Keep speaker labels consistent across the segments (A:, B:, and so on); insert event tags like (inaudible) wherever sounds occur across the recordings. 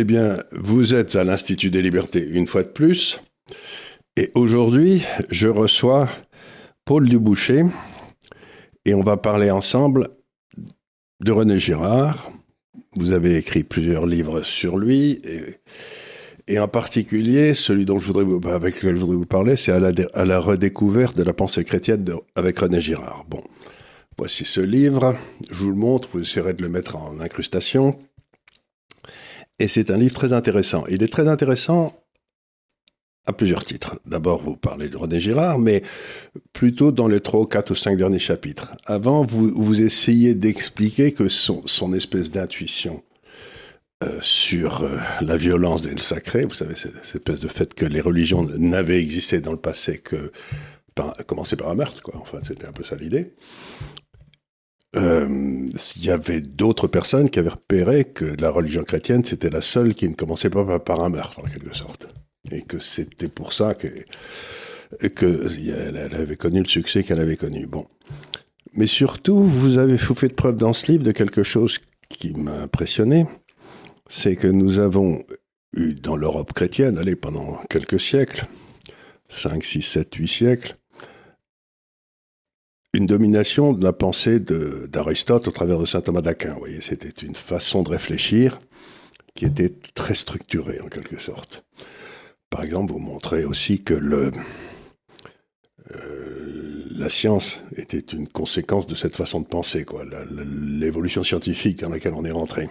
A: Eh bien, vous êtes à l'Institut des libertés une fois de plus. Et aujourd'hui, je reçois Paul Duboucher et on va parler ensemble de René Girard. Vous avez écrit plusieurs livres sur lui et, en particulier celui dont je voudrais vous, avec lequel je voudrais vous parler, c'est à la, à la, redécouverte de la pensée chrétienne avec René Girard. Bon, voici ce livre. Je vous le montre. Vous essaierez de le mettre en incrustation. Et c'est un livre très intéressant. Il est très intéressant à plusieurs titres. D'abord, vous parlez de René Girard, mais plutôt dans les trois, quatre ou cinq derniers chapitres. Avant, vous, vous essayez d'expliquer que son, son espèce d'intuition euh, sur euh, la violence et le sacré, vous savez, cette, espèce de fait que les religions n'avaient existé dans le passé que par, commencer par un meurtre, quoi. Enfin, c'était un peu ça l'idée. Euh, il y avait d'autres personnes qui avaient repéré que la religion chrétienne, c'était la seule qui ne commençait pas par un meurtre, en quelque sorte. Et que c'était pour ça que, que elle avait connu le succès qu'elle avait connu. Bon. Mais surtout, vous avez fait preuve dans ce livre de quelque chose qui m'a impressionné, c'est que nous avons eu dans l'Europe chrétienne, allez, pendant quelques siècles, 5, 6, 7, 8 siècles, une domination de la pensée d'Aristote au travers de saint Thomas d'Aquin. C'était une façon de réfléchir qui était très structurée en quelque sorte. Par exemple, vous montrez aussi que euh, la science était une conséquence de cette façon de penser, l'évolution scientifique dans laquelle on est rentré.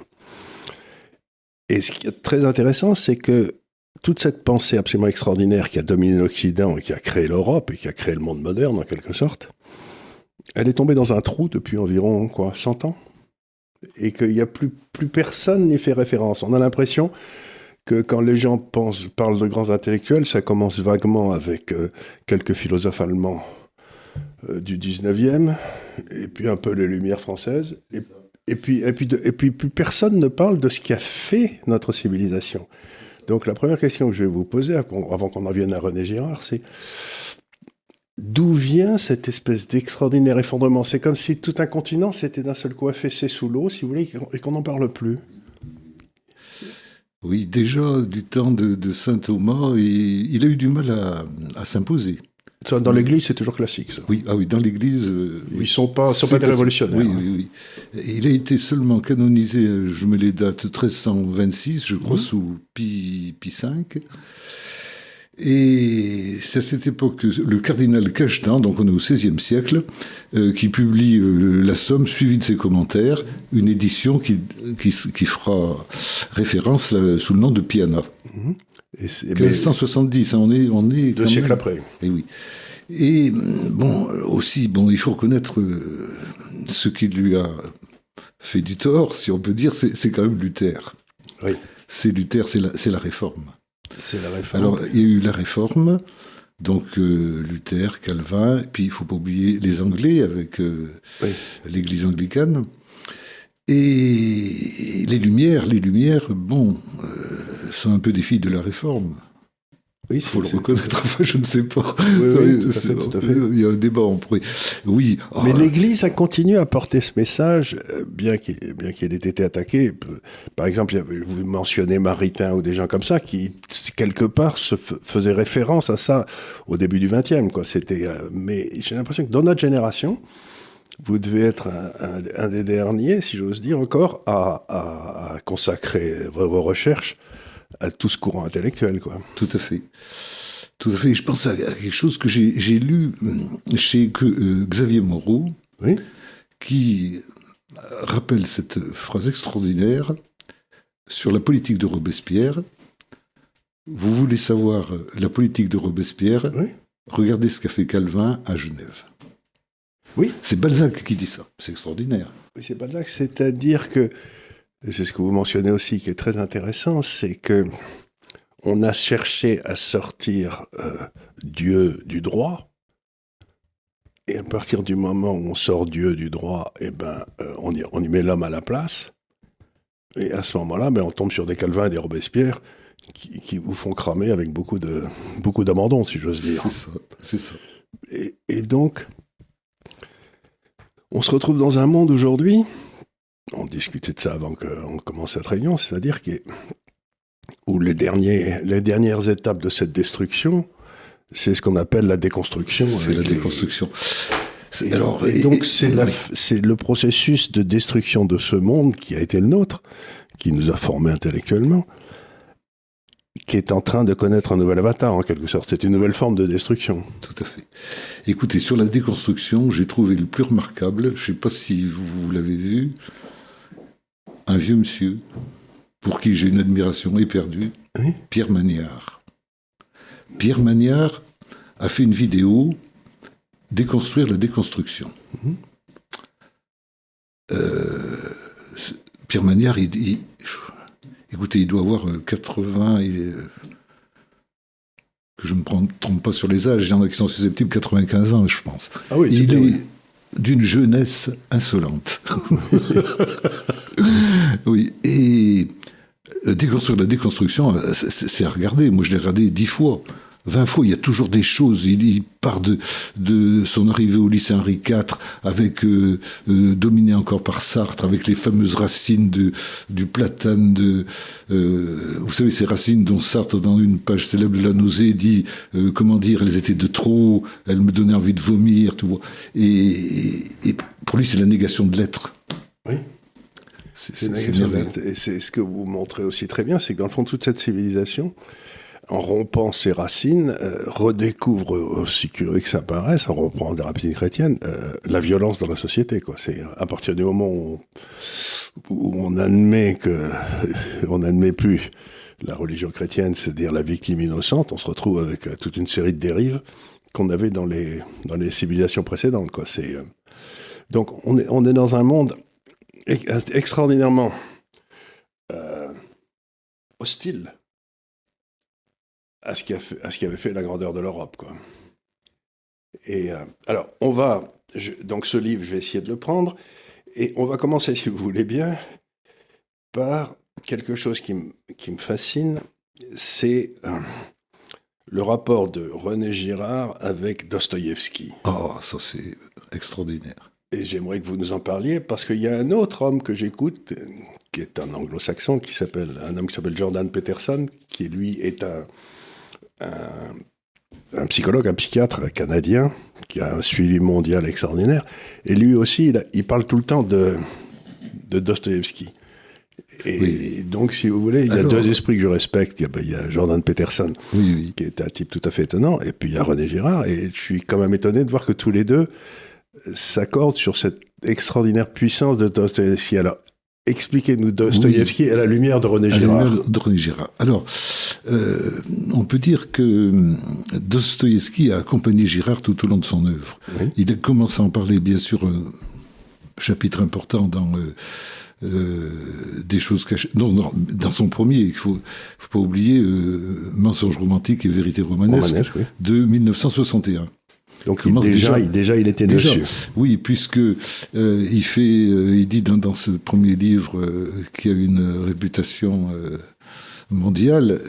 A: Et ce qui est très intéressant, c'est que toute cette pensée absolument extraordinaire qui a dominé l'Occident et qui a créé l'Europe et qui a créé le monde moderne en quelque sorte, elle est tombée dans un trou depuis environ quoi 100 ans et qu'il n'y a plus, plus personne n'y fait référence. On a l'impression que quand les gens pensent, parlent de grands intellectuels, ça commence vaguement avec euh, quelques philosophes allemands euh, du 19e, et puis un peu les Lumières françaises, et, et puis, et, puis et puis plus personne ne parle de ce qui a fait notre civilisation. Donc la première question que je vais vous poser, avant qu'on en vienne à René Girard, c'est D'où vient cette espèce d'extraordinaire effondrement? C'est comme si tout un continent s'était d'un seul coup affaissé sous l'eau, si vous voulez, et qu'on n'en parle plus.
B: Oui, déjà du temps de, saint Thomas, il a eu du mal à, s'imposer.
A: Dans l'Église, c'est toujours classique. Ça.
B: Oui, ah oui, dans l'Église, euh,
A: ils sont pas, sont pas des révolutionnaires.
B: Oui, oui, oui. Il a été seulement canonisé, je mets les dates, 1326, je crois, mmh. sous Pie, Pie V. Et c'est à cette époque que le cardinal Cachetin, donc on est au XVIe siècle, euh, qui publie euh, La Somme suivie de ses commentaires, une édition qui, qui, fera référence euh, sous le nom de Piana. Mmh. Et 1570, hein, on est, on est
A: deux siècles après. Et
B: eh oui. Et bon, aussi, bon, il faut reconnaître ce qui lui a fait du tort, si on peut dire, c'est quand même Luther.
A: Oui.
B: C'est Luther, c'est la, la réforme.
A: C'est la réforme.
B: Alors, il y a eu la réforme, donc euh, Luther, Calvin, et puis il faut pas oublier les Anglais avec euh, l'Église anglicane. Et les Lumières, les Lumières, bon, euh, sont un peu des filles de la réforme. Oui, il faut le reconnaître. (laughs) Enfin, je ne sais pas.
A: Oui, tout à fait,
B: Il y a un débat, on pourrait. Oui.
A: Mais ah. l'Église a continué à porter ce message, euh, bien qu'il bien qu'il ait été attaqué. Par exemple, vous mentionnez Maritain ou des gens comme ça qui quelque part se faisaient référence à ça au début du XXe. Quoi. C'était. Euh, mais j'ai l'impression que dans notre génération, vous devez être un, un, des derniers, si j'ose dire encore, à, à, à consacrer vos recherches à tout ce courant intellectuel, quoi.
B: Tout à fait. Tout à fait. Je pense à, quelque chose que j'ai lu euh, chez euh, Xavier Moreau,
A: oui
B: qui rappelle cette phrase extraordinaire sur la politique de Robespierre. Vous voulez savoir la politique de Robespierre?
A: Oui.
B: Regardez ce qu'a fait Calvin à Genève.
A: Oui.
B: C'est Balzac qui dit ça. C'est extraordinaire.
A: Oui, c'est Balzac. C'est-à-dire que c'est ce que vous mentionnez aussi qui est très intéressant, c'est que on a cherché à sortir euh, Dieu du droit, et à partir du moment où on sort Dieu du droit, eh ben, euh, on, y, on, y, met l'homme à la place. Et à ce moment-là, ben, on tombe sur des Calvin et des Robespierre qui, qui vous font cramer avec beaucoup de beaucoup d'abandon, si j'ose dire.
B: C'est ça, c'est ça.
A: Et, et donc, on se retrouve dans un monde aujourd'hui on discutait de ça avant qu'on commence cette réunion, c'est-à-dire que où les, derniers, les dernières étapes de cette destruction, c'est ce qu'on appelle la déconstruction.
B: C'est la déconstruction.
A: Alors, et donc c'est le processus de destruction de ce monde qui a été le nôtre, qui nous a formés intellectuellement, qui est en train de connaître un nouvel avatar en quelque sorte. C'est une nouvelle forme de destruction.
B: Tout à fait. Écoutez, sur la déconstruction, j'ai trouvé le plus remarquable, je ne sais pas si vous, l'avez vu, un vieux monsieur, pour qui j'ai une admiration éperdue, Pierre Magnard. Pierre Magnard a fait une vidéo Déconstruire la déconstruction. Mhm. Euh, Pierre Magnard, il, écoutez, il doit avoir 80 euh, que je ne me trompe pas sur les âges, il y en a qui sont susceptibles 95 ans, je pense.
A: Ah oui,
B: il est d'une jeunesse insolente. (laughs) oui, et la déconstruction, c'est à regarder. Moi, je l'ai regardé dix fois. 20 fois, il y a toujours des choses. Il, part de, son arrivée au lycée Henri IV, avec euh, euh, dominé encore par Sartre, avec les fameuses racines du platane. De, euh, vous savez, ces racines dont Sartre, dans une page célèbre de La nausée, dit comment dire, elles étaient de trop, elles me donnaient envie de vomir. Tout. Et, et pour lui, c'est la négation de l'être.
A: Oui. C'est Et c'est ce que vous montrez aussi très bien, c'est que dans le fond, toute cette civilisation, en rompant ses racines, euh, redécouvre, aussi curieux que ça paraisse, en rompant des racines chrétiennes, euh, la violence dans la société. Quoi. C'est à partir du moment où, on admet que (laughs) on n'admet plus la religion chrétienne, c'est-à-dire la victime innocente, on se retrouve avec euh, toute une série de dérives qu'on avait dans les dans les civilisations précédentes. Quoi. C'est donc on est on est dans un monde extraordinairement hostile à ce qui, avait fait la grandeur de l'Europe. Quoi. Et euh, alors, on va. donc, ce livre, je vais essayer de le prendre. Et on va commencer, si vous voulez bien, par quelque chose qui, me fascine c'est euh, le rapport de René Girard avec Dostoïevski.
B: Oh, ça, c'est extraordinaire.
A: Et j'aimerais que vous nous en parliez parce qu'il y a un autre homme que j'écoute, qui est un anglo-saxon, qui s'appelle un homme qui s'appelle Jordan Peterson, qui lui est un un, psychologue, un psychiatre canadien qui a un suivi mondial extraordinaire. Et lui aussi, il, parle tout le temps de, de Dostoevsky. Et donc, si vous voulez, il y a deux esprits que je respecte. Il y a, Jordan Peterson, qui est un type tout à fait étonnant, et puis il y a René Girard. Et je suis quand même étonné de voir que tous les deux s'accordent sur cette extraordinaire puissance de Dostoevsky. Alors, Expliquez-nous Dostoïevski à la lumière de René Girard.
B: de René Girard. Alors, euh, on peut dire que hum, Dostoïevski a accompagné Girard tout au long de son œuvre. Il a commencé à en parler, bien sûr, un chapitre important dans euh, euh, des choses cachées. Non, dans son premier, il faut, faut pas oublier Mensonge romantique et vérité romanesque, de 1961.
A: Donc il, déjà, il, déjà, il était déjà,
B: Oui, puisque euh, il fait, euh, il dit dans, ce premier livre euh, qui a une réputation mondiale,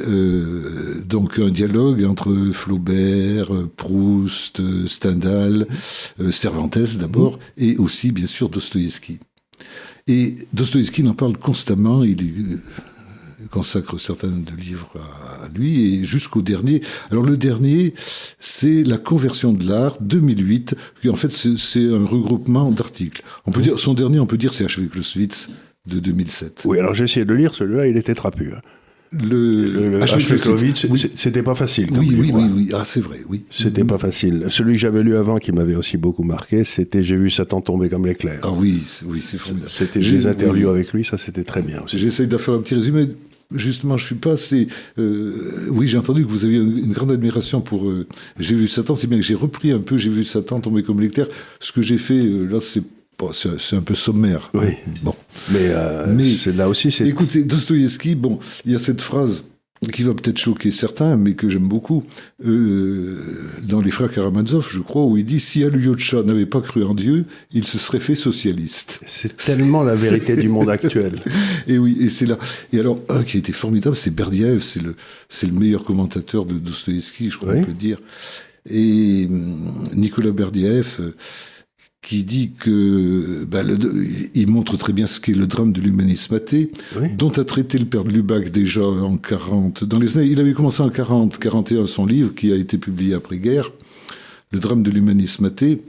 B: donc un dialogue entre Flaubert, Proust, Stendhal, Cervantes d'abord, mmh. et aussi bien sûr Dostoïevski. Et Dostoïevski en parle constamment. Il consacre certains de livres à, lui, et jusqu'au dernier. Alors le dernier, c'est La conversion de l'art 2008, qui en fait c'est un regroupement d'articles. On peut dire, son dernier, on peut dire, c'est H.V. Clausewitz de 2007.
A: Oui, alors j'ai essayé de le lire, celui-là, il était trapu. Hein. Le, le, c'était pas facile.
B: oui, oui, oui, oui, ah, c'est vrai, oui.
A: C'était pas facile. Celui que j'avais lu avant, qui m'avait aussi beaucoup marqué, c'était J'ai vu Satan tomber comme l'éclair.
B: Ah oui, oui, c'est
A: C'était des interviews avec lui, ça c'était très bien.
B: J'essaye de faire un petit résumé justement, je suis pas assez. Euh, oui, j'ai entendu que vous aviez une, grande admiration pour. Euh, j'ai vu Satan, c'est bien que j'ai repris un peu. J'ai vu Satan tomber comme l'éclair. Ce que j'ai fait euh, là, c'est c'est un peu sommaire.
A: Oui. Bon. Mais, Mais là aussi, c'est.
B: Écoutez, Dostoïevski, bon, il y a cette phrase qui va peut-être choquer certains, mais que j'aime beaucoup, euh, dans les frères Karamazov, je crois, où il dit si Alyosha n'avait pas cru en Dieu, il se serait fait socialiste.
A: C'est tellement la vérité du monde actuel. (laughs)
B: Et oui, et c'est là. Et alors, un qui a été formidable, c'est Berdyaev, c'est le, c'est le meilleur commentateur de Dostoevsky, je crois qu'on peut dire. Et hum, Nicolas Berdyaev, qui dit que bah, le, il montre très bien ce qu'est le drame de l'humanisme athée, dont a traité le père de Lubac déjà en 40. Dans les années, il avait commencé en 40, 41 son livre qui a été publié après guerre, le drame de l'humanisme athée.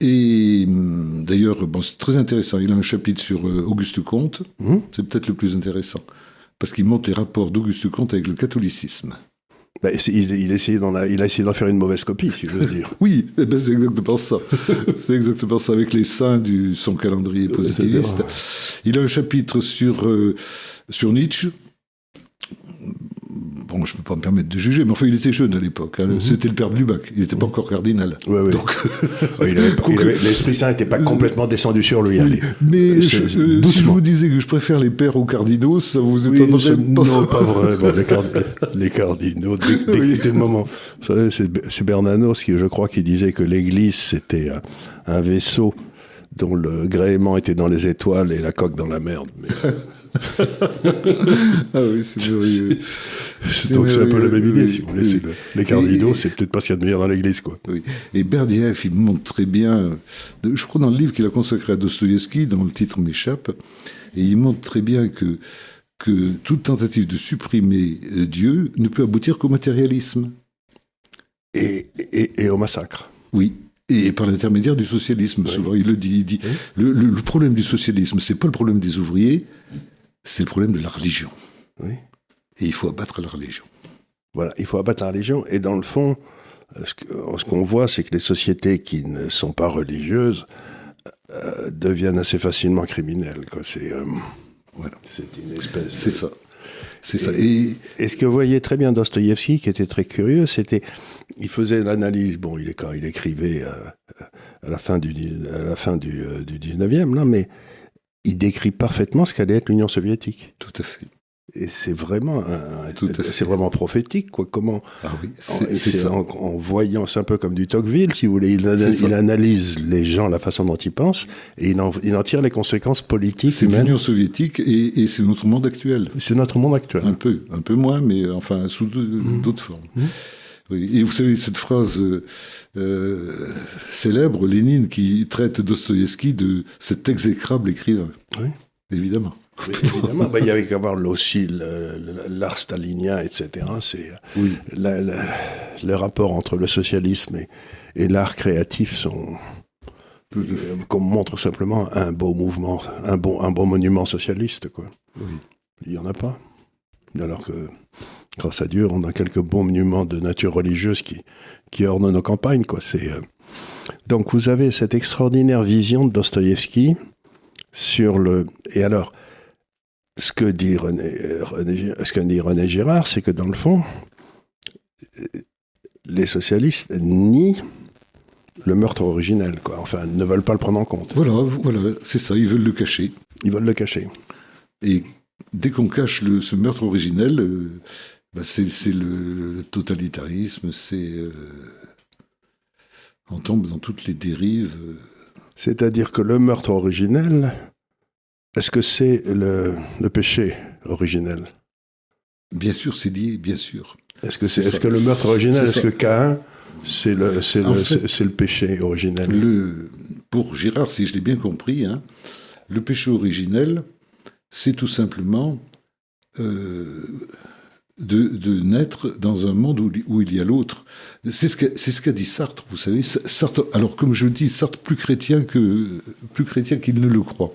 B: Et hum, d'ailleurs, bon, c'est très intéressant. Il a un chapitre sur euh, Auguste Comte. Mmh. C'est peut-être le plus intéressant parce qu'il montre les rapports d'Auguste Comte avec le catholicisme.
A: Bah, il, il a essayé d'en faire une mauvaise copie, si je veux dire. (laughs)
B: oui, eh ben c'est exactement ça. c'est exactement ça, avec les saints du son calendrier positiviste. Il a un chapitre sur, euh, sur Nietzsche, bon, je ne peux pas me permettre de juger, mais enfin, il était jeune à l'époque. Hein. Mhm. C'était le père de Lubac. Il n'était pas encore cardinal.
A: Donc, l'Esprit Saint n'était pas complètement descendu sur lui.
B: Mais si je vous disais que je préfère les pères aux cardinaux, ça vous étonnerait
A: pas Non, pas vraiment. (laughs) les, cardinaux, dès, le moment. C'est Bernanos qui, je crois, qui disait que l'Église, c'était un vaisseau dont le gréement était dans les étoiles et la coque dans la merde. (laughs)
B: ah oui, c'est merveilleux.
A: Donc c'est un peu la même idée, si vous voulez. les cardinaux, c'est peut-être pas ce qu'il y a de meilleur dans l'Église, quoi.
B: Oui. Et Berdiev, il montre très bien, je crois dans le livre qu'il a consacré à Dostoïevski, dont le titre m'échappe, et il montre très bien que, que toute tentative de supprimer euh, Dieu ne peut aboutir qu'au matérialisme.
A: Et, et, et au massacre.
B: Oui, et par l'intermédiaire du socialisme. Souvent, il le dit. Il dit le, le, problème du socialisme, c'est pas le problème des ouvriers, c'est le problème de la religion. Oui. Et il faut abattre la religion.
A: Voilà, il faut abattre la religion. Et dans le fond, ce qu'on voit, c'est que les sociétés qui ne sont pas religieuses euh, deviennent assez facilement criminelles. C'est euh, voilà. une espèce.
B: C'est ça. C'est ça.
A: Et, et, ce que vous voyez très bien Dostoïevski, qui était très curieux, c'était, il faisait l'analyse. Bon, il est quand il écrivait euh, à la fin du à la fin du, du 19e, là, mais il décrit parfaitement ce qu'allait être l'Union soviétique.
B: Tout à fait.
A: Et c'est vraiment, c'est vraiment prophétique, quoi. Comment
B: ah oui, c'est ça.
A: En, voyant, c'est un peu comme du Tocqueville, si vous voulez. Il, analyse les gens, la façon dont ils pensent, et il en, il en tire les conséquences politiques.
B: C'est l'Union soviétique et, c'est notre monde actuel.
A: C'est notre monde actuel.
B: Un peu, un peu moins, mais enfin sous mmh. d'autres formes. Mmh. Et vous savez, cette phrase euh, euh, célèbre, Lénine, qui traite Dostoïevski de cet exécrable écrivain.
A: Oui.
B: Évidemment.
A: évidemment, bah, il y avait qu'à voir aussi l'art stalinien, etc. C'est oui. le rapport entre le socialisme et, l'art créatif sont, comme montre simplement un beau mouvement, un bon, un bon monument socialiste, quoi. Oui. Il y en a pas. Alors que grâce à Dieu, on a quelques bons monuments de nature religieuse qui, qui ornent nos campagnes. Quoi. C'est, euh, Donc vous avez cette extraordinaire vision de Dostoïevski sur le... Et alors, ce que dit René, ce que dit René Girard, c'est que dans le fond, les socialistes nient le meurtre originel, quoi. Enfin, ne veulent pas le prendre en compte.
B: Voilà, voilà, c'est ça, ils veulent le cacher.
A: Ils veulent le cacher.
B: Et dès qu'on cache le, ce meurtre originel, euh, bah, c'est le, totalitarisme, c'est. Euh, on tombe dans toutes les dérives. Euh.
A: C'est-à-dire que le meurtre originel, est-ce que c'est le, péché originel?
B: Bien sûr, c'est lié, bien sûr.
A: Est-ce que, c'est, est, ce que le meurtre originel, est-ce que Cain, c'est le, c'est, le, péché originel?
B: le, Pour Girard, si je l'ai bien compris, hein, le péché originel, c'est tout simplement euh, de, naître dans un monde où, il y a l'autre. C'est ce qu'a ce dit Sartre, vous savez. Sartre, alors comme je le dis, Sartre plus chrétien que plus chrétien qu'il ne le croit.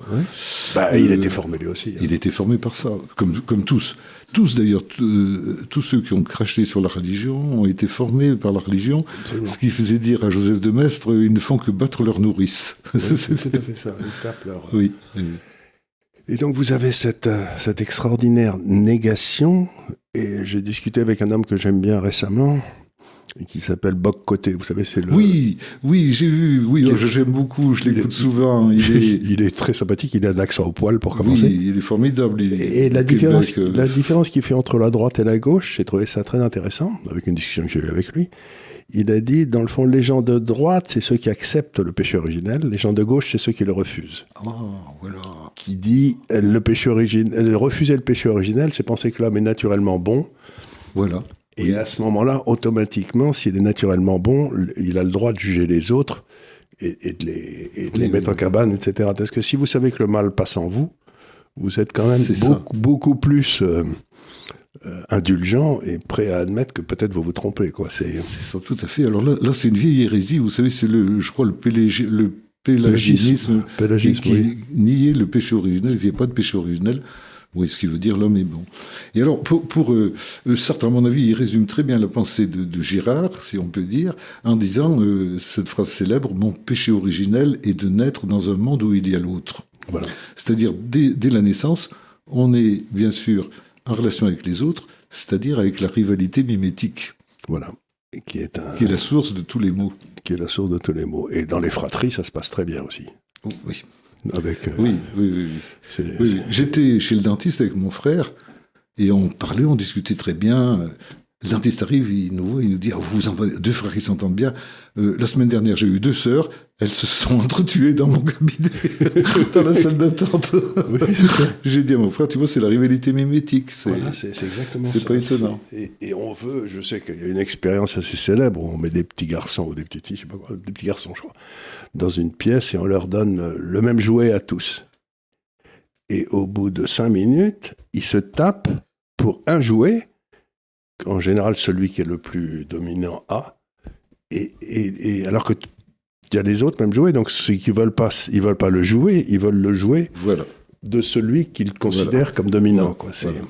A: Bah, il euh, était formé lui aussi.
B: Hein. Il était formé par ça, comme, comme tous. Tous d'ailleurs, tous ceux qui ont craché sur la religion ont été formés par la religion, ce qui faisait dire à Joseph de Maistre, ils ne font que battre leur nourrice. (laughs)
A: c'est tout à fait ça, ils tapent leur...
B: Oui.
A: Et donc vous avez cette, euh, cette extraordinaire négation, et j'ai discuté avec un homme que j'aime bien récemment, qui s'appelle Boc Côté. Vous savez, c'est le.
B: Oui, oui, j'ai vu. Oui, j'aime beaucoup. Je l'écoute souvent.
A: Il (laughs) est... il est très sympathique. Il a un accent au poil pour commencer.
B: Oui, il est formidable.
A: et la différence, euh, la différence qu'il fait entre la droite et la gauche, j'ai trouvé ça très intéressant avec une discussion que j'ai eue avec lui il a dit, dans le fond, les gens de droite, c'est ceux qui acceptent le péché originel, les gens de gauche, c'est ceux qui le refusent.
B: Oh, voilà.
A: Qui dit, le péché originel, refuser le péché originel, c'est penser que l'homme est naturellement bon.
B: Voilà.
A: Et à ce moment-là, automatiquement, s'il est naturellement bon, il a le droit de juger les autres et, de les, et de les mettre en cabane, etc. Parce que si vous savez que le mal passe en vous, vous êtes quand même beaucoup, beaucoup, plus euh, euh, indulgent et prêt à admettre que peut-être vous vous trompez. Quoi.
B: C'est, ça, tout à fait. Alors là, là c'est une vieille hérésie. Vous savez, c'est le, je crois, le, le pélagisme, pélagisme qui, oui. niait le péché originel. Il n'y a pas de péché originel. Oui, ce qui veut dire l'homme est bon. Et alors, pour, pour euh, Sartre, à mon avis, il résume très bien la pensée de, de Girard, si on peut dire, en disant cette phrase célèbre Mon péché originel est de naître dans un monde où il y a l'autre. C'est-à-dire, dès, la naissance, on est bien sûr en relation avec les autres, c'est-à-dire avec la rivalité mimétique.
A: Voilà.
B: qui est, qui est la source de tous les maux.
A: Qui est la source de tous les maux. Et dans les fratries, ça se passe très bien aussi.
B: Oh, oui.
A: Avec,
B: euh, oui, oui, oui. J'étais chez le dentiste avec mon frère et on parlait, on discutait très bien. Le dentiste arrive, il nous voit, il nous dit ah, Vous entendez, deux frères qui s'entendent bien. Euh, la semaine dernière, j'ai eu deux sœurs, elles se sont (laughs) entretuées dans mon cabinet, (laughs) dans la salle d'attente. (laughs) j'ai dit à mon frère Tu vois, c'est la rivalité mimétique.
A: Voilà, c'est exactement
B: ça. C'est pas étonnant.
A: Et, on veut, je sais qu'il y a une expérience assez célèbre où on met des petits garçons ou des petites filles, je sais pas quoi, des petits garçons, je crois, dans une pièce et on leur donne le même jouet à tous. Et au bout de cinq minutes, ils se tapent pour un jouet en général celui qui est le plus dominant a. Et, et, alors que il y a les autres même jouer, donc ceux qui veulent pas, ils veulent pas le jouer, ils veulent le jouer
B: voilà.
A: de celui qu'ils considèrent comme dominant. Quoi. C'est,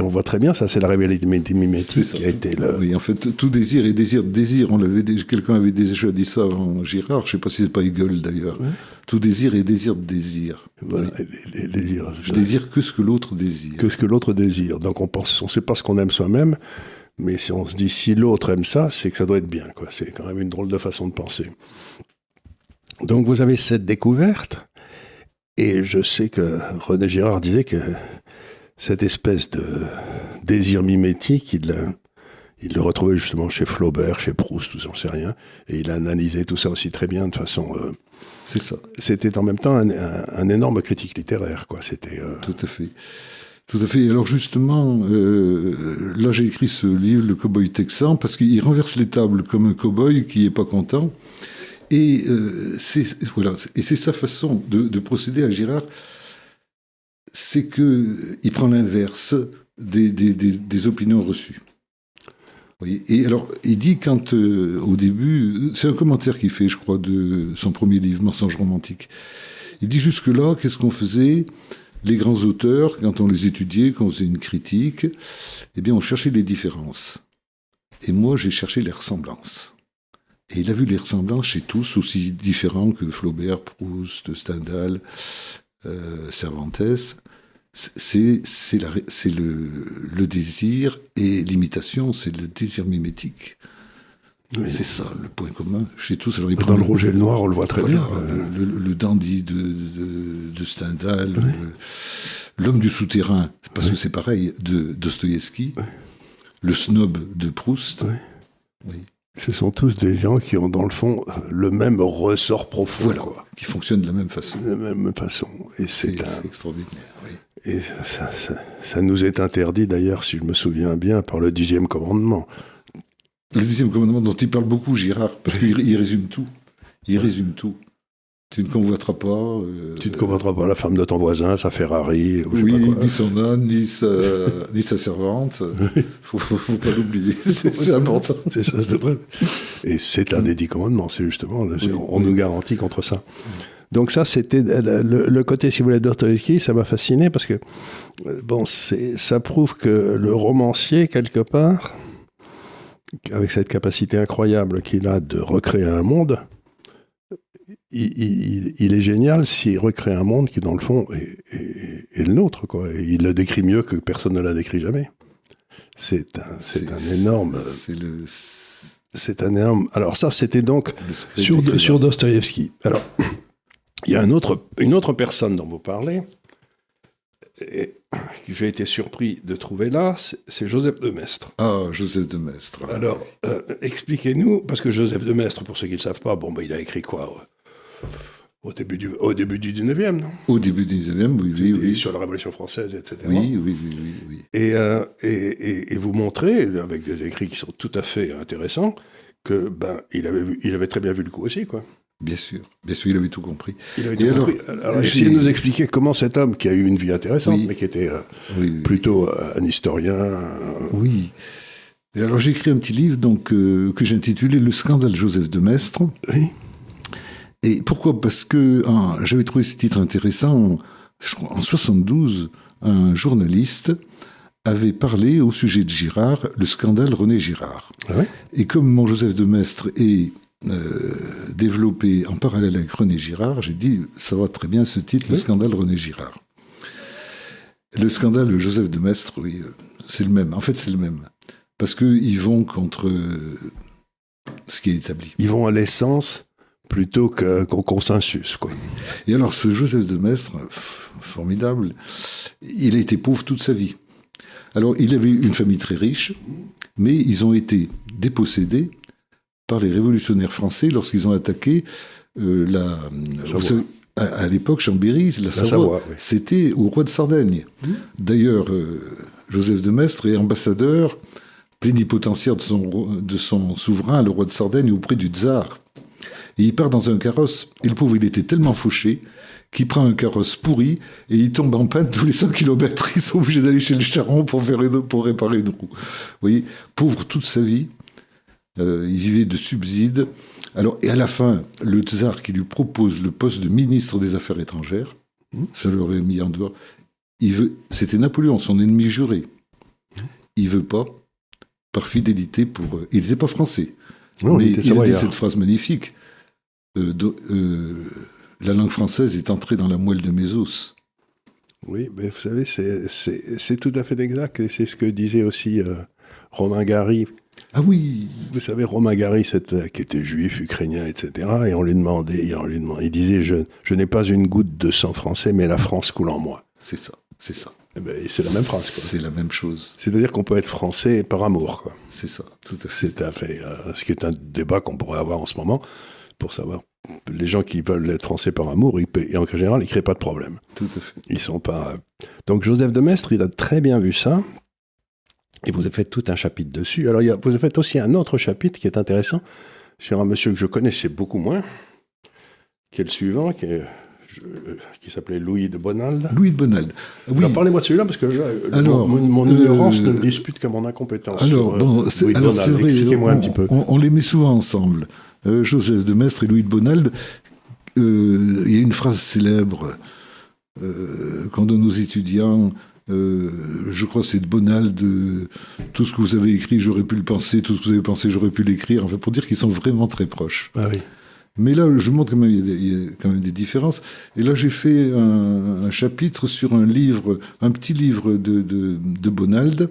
A: on voit très bien, ça, c'est la rivalité mimétique qui a été le.
B: Oui, en fait, tout désir et désir, désir. On l'avait, quelqu'un avait déjà dit ça en Girard. Je sais pas si c'est pas Hegel d'ailleurs. Tout désir et désir de désir.
A: Voilà,
B: Je désire que ce que l'autre désire.
A: Que ce que l'autre désire. Donc on pense, on sait pas ce qu'on aime soi-même, mais si on se dit si l'autre aime ça, c'est que ça doit être bien. Quoi. C'est quand même une drôle de façon de penser. Donc vous avez cette découverte, et je sais que René Girard disait que cette espèce de désir mimétique, il, il le retrouvait justement chez Flaubert, chez Proust, on sait rien. Et il a analysé tout ça aussi très bien de façon. Euh,
B: c'est ça.
A: C'était en même temps un, énorme critique littéraire, quoi. C'était. Euh,
B: tout à fait. Tout à fait. Alors justement, euh, là j'ai écrit ce livre, Le Cowboy Texan, parce qu'il renverse les tables comme un cowboy qui est pas content. Et c'est voilà, et c'est sa façon de, de procéder à Girard c'est qu'il prend l'inverse des, opinions reçues. Et alors, il dit quand, euh, au début, c'est un commentaire qu'il fait, je crois, de son premier livre, Mensonge romantique. Il dit jusque-là, qu'est-ce qu'on faisait? Les grands auteurs, quand on les étudiait, quand on faisait une critique, eh bien, on cherchait les différences. Et moi, j'ai cherché les ressemblances. Et il a vu les ressemblances chez tous, aussi différents que Flaubert, Proust, Stendhal, euh, Cervantes, c'est le, le désir et l'imitation, c'est le désir mimétique. C'est ça le point commun chez tous.
A: Alors, Dans le rouge et le noir, on le voit très bien.
B: Le, dandy de, de, de Stendhal, l'homme du souterrain, parce que c'est pareil, de Dostoïevski, le snob de Proust.
A: Oui ce sont tous des gens qui ont dans le fond le même ressort profond.
B: Voilà, qui fonctionnent de la même façon.
A: De la même façon.
B: Et c'est extraordinaire. Oui.
A: Et ça, nous est interdit d'ailleurs, si je me souviens bien, par le dixième commandement.
B: Le dixième commandement dont il parle beaucoup, Girard, parce qu'il résume tout. Il résume tout. Tu ne convoiteras pas. Euh,
A: tu ne convoiteras pas la femme de ton voisin, sa Ferrari.
B: Ou oui, ni son âne, ni sa, (laughs) ni sa servante. Il faut, faut, pas l'oublier. (laughs) C'est important. (laughs)
A: C'est ça, vrai. Et c'est un des dix commandements, c'est justement. on nous garantit contre ça. Donc ça, c'était le, côté, si vous voulez, d'Ortoïski, ça m'a fasciné parce que, euh, bon, ça prouve que le romancier, quelque part, avec cette capacité incroyable qu'il a de recréer un monde, il, est génial s'il recrée un monde qui, dans le fond, est, le nôtre. Quoi. il le décrit mieux que personne ne l'a décrit jamais. C'est un, c'est un énorme.
B: C'est le.
A: C'est un énorme. Alors ça, c'était donc sur, sur Dostoïevski. Alors, (clears throat) il y a un autre, une autre personne dont vous parlez, et (clears throat) que j'ai été surpris de trouver là, c'est Joseph de Maistre.
B: Ah, Joseph de Maistre.
A: Alors, euh, expliquez-nous, parce que Joseph de Maistre, pour ceux qui ne le savent pas, bon, ben, il a écrit quoi au début, du, au début du 19e, non?
B: Au début du 19e, oui, oui, oui.
A: Sur la Révolution française, etc.
B: Oui, oui, oui. oui,
A: Et, euh, et, et, vous montrez, avec des écrits qui sont tout à fait intéressants, que ben il avait vu, il avait très bien vu le coup aussi quoi.
B: Bien sûr, bien sûr, il avait tout compris.
A: Il avait tout alors, compris. Alors, essayez de nous expliquer comment cet homme qui a eu une vie intéressante, mais qui était euh, oui, plutôt euh, un historien. Euh,
B: oui. Et alors j'ai écrit un petit livre donc que j'ai intitulé Le scandale Joseph de Maistre.
A: Oui.
B: Et pourquoi? Parce que j'avais trouvé ce titre intéressant. En 72, un journaliste avait parlé au sujet de Girard, le scandale René Girard.
A: Ah ouais?
B: Et comme mon Joseph de Maistre est euh, développé en parallèle avec René Girard, j'ai dit ça va très bien ce titre, le scandale René Girard. Le scandale Joseph de Maistre, oui, euh, c'est le même. En fait, c'est le même. Parce qu'ils vont contre euh, ce qui est établi.
A: Ils vont à l'essence plutôt qu'au consensus. Quoi.
B: Et alors, ce Joseph de Maistre, formidable, il a été pauvre toute sa vie. Alors, il avait une famille très riche, mais ils ont été dépossédés par les révolutionnaires français lorsqu'ils ont attaqué euh, la. Savez, à, à l'époque, Chambéry, la, la Savoie, Savoie oui. c'était au roi de Sardaigne. Mmh. D'ailleurs, euh, Joseph de Maistre est ambassadeur plénipotentiaire de son, de son souverain, le roi de Sardaigne, auprès du tsar. Et il part dans un carrosse. Et le pauvre, il était tellement fauché qu'il prend un carrosse pourri et il tombe en panne tous les 100 km. (laughs) Ils sont obligés d'aller chez le charron pour, faire une, pour réparer une roue. Vous voyez, pauvre toute sa vie. Euh, il vivait de subsides. Alors, et à la fin, le tsar qui lui propose le poste de ministre des Affaires étrangères, ça l'aurait mis en dehors. Il veut, c'était Napoléon, son ennemi juré. Il veut pas, par fidélité pour. Euh, il n'était pas français.
A: Non,
B: mais
A: il,
B: il a dit cette phrase magnifique. Euh, de, euh, la langue française est entrée dans la moelle de mes os.
A: Oui, mais vous savez, c'est tout à fait exact. Et c'est ce que disait aussi euh, Romain Gary.
B: Ah oui
A: Vous savez, Romain Gary, qui était juif, ukrainien, etc. Et on lui demandait, on lui demandait il disait Je, je n'ai pas une goutte de sang français, mais la France coule en moi.
B: C'est ça, c'est ça.
A: Eh ben, c'est la même phrase.
B: C'est la même chose.
A: C'est-à-dire qu'on peut être français par amour.
B: C'est ça, tout à fait.
A: C'est à fait. Euh, ce qui est un débat qu'on pourrait avoir en ce moment pour savoir les gens qui veulent être français par amour, ils, et en général, ils créent pas de problème.
B: Tout à fait.
A: Ils sont pas. Donc Joseph de Maistre, il a très bien vu ça. Et vous avez fait tout un chapitre dessus. Alors, il y a, vous avez fait aussi un autre chapitre qui est intéressant sur un monsieur que je connaissais beaucoup moins, qui est le suivant, qui est je, qui s'appelait Louis de Bonald.
B: Louis de Bonald.
A: Oui. Parlez-moi de celui-là, parce que là, alors, mon, mon euh, ignorance ne me dispute qu'à mon incompétence.
B: Alors, bon, alors
A: de Bonald. Expliquez-moi un petit peu.
B: On, on, les met souvent ensemble. Euh, Joseph de Maistre et Louis de Bonald. Euh, il y a une phrase célèbre euh, qu'on donne aux étudiants. je crois que c'est de Bonald. tout ce que vous avez écrit, j'aurais pu le penser. Tout ce que vous avez pensé, j'aurais pu l'écrire. Enfin, pour dire qu'ils sont vraiment très proches.
A: Ah oui.
B: Mais là, je montre quand même, il y a, il y a quand même des différences. Et là, j'ai fait un, un, chapitre sur un livre, un petit livre de, de, de Bonald,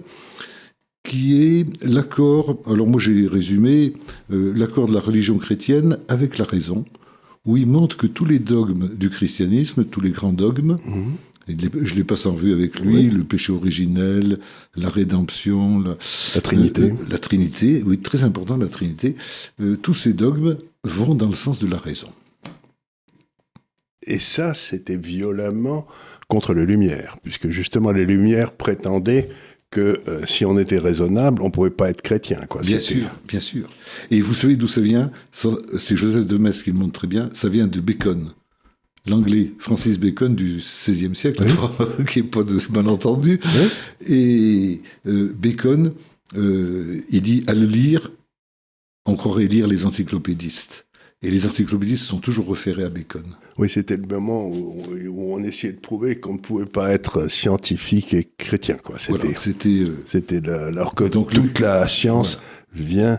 B: qui est l'accord, alors moi j'ai résumé, euh, l'accord de la religion chrétienne avec la raison, où il montre que tous les dogmes du christianisme, tous les grands dogmes, mmh. Et je les passe en vue avec lui, oui. le péché originel, la rédemption, la,
A: la Trinité.
B: Euh, la Trinité, oui, très important, la Trinité. Euh, tous ces dogmes vont dans le sens de la raison.
A: Et ça, c'était violemment contre les Lumières, puisque justement les Lumières prétendaient que euh, si on était raisonnable, on pouvait pas être chrétien. Quoi.
B: Bien sûr, bien sûr. Et vous savez d'où ça vient? C'est Joseph de Metz qui le montre très bien. Ça vient de Bacon l'anglais Francis Bacon du XVIe siècle, oui. (laughs) qui n'est pas de malentendu. Oui. Et euh, Bacon, euh, il dit à le lire, on croirait lire les encyclopédistes. Et les encyclopédistes sont toujours référés à Bacon.
A: Oui, c'était le moment où, où, on essayait de prouver qu'on ne pouvait pas être scientifique et chrétien. C'était,
B: voilà, c'était,
A: euh, c'était alors que donc toute le, la science voilà. vient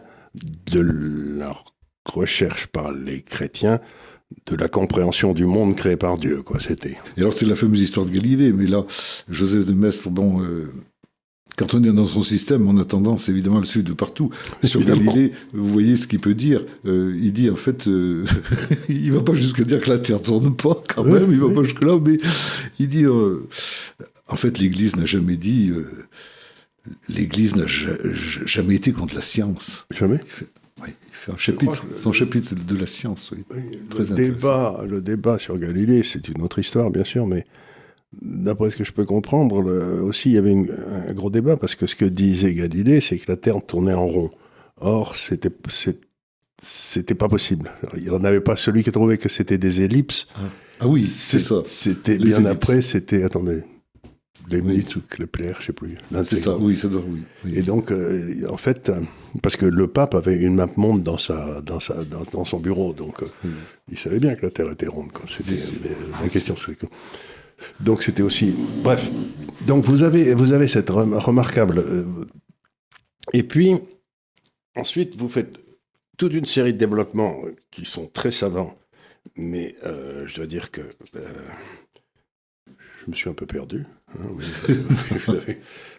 A: de leur recherche par les chrétiens de la compréhension du monde créé par Dieu, quoi, c'était.
B: Et alors, c'est la fameuse histoire de Galilée, mais là, Joseph de Maistre, bon, euh, quand on est dans son système, on a tendance évidemment à le suivre de partout. Sur. Galilée, vous voyez ce qu'il peut dire. Euh, il dit en fait, euh, (laughs) il va pas jusqu'à dire que la Terre tourne pas, quand même, oui, il va oui. pas jusque-là, mais il dit, euh, en fait, l'Église n'a jamais dit, euh, l'Église n'a jamais été contre la science.
A: Jamais
B: un chapitre, son chapitre de la science, oui.
A: oui Très le, débat, le débat sur Galilée, c'est une autre histoire, bien sûr, mais d'après ce que je peux comprendre, le, aussi, il y avait une, un gros débat, parce que ce que disait Galilée, c'est que la Terre tournait en rond. Or, c'était, c'était pas possible. Il n'y en avait pas celui qui trouvait que c'était des ellipses.
B: Ah oui, c'est ça.
A: C'était bien après, c'était attendez, Leibniz ou Kepler, je sais plus.
B: C'est ça, oui, ça doit, oui.
A: Et donc, euh, en fait, parce que le pape avait une map monde dans sa, dans sa, dans, son bureau, donc euh, il savait bien que la Terre était ronde. C'était la question, c'est que donc c'était aussi, bref. Donc vous avez, vous avez cette remarquable. et puis ensuite vous faites toute une série de développements qui sont très savants, mais je dois dire que je me suis un peu perdu. Hein,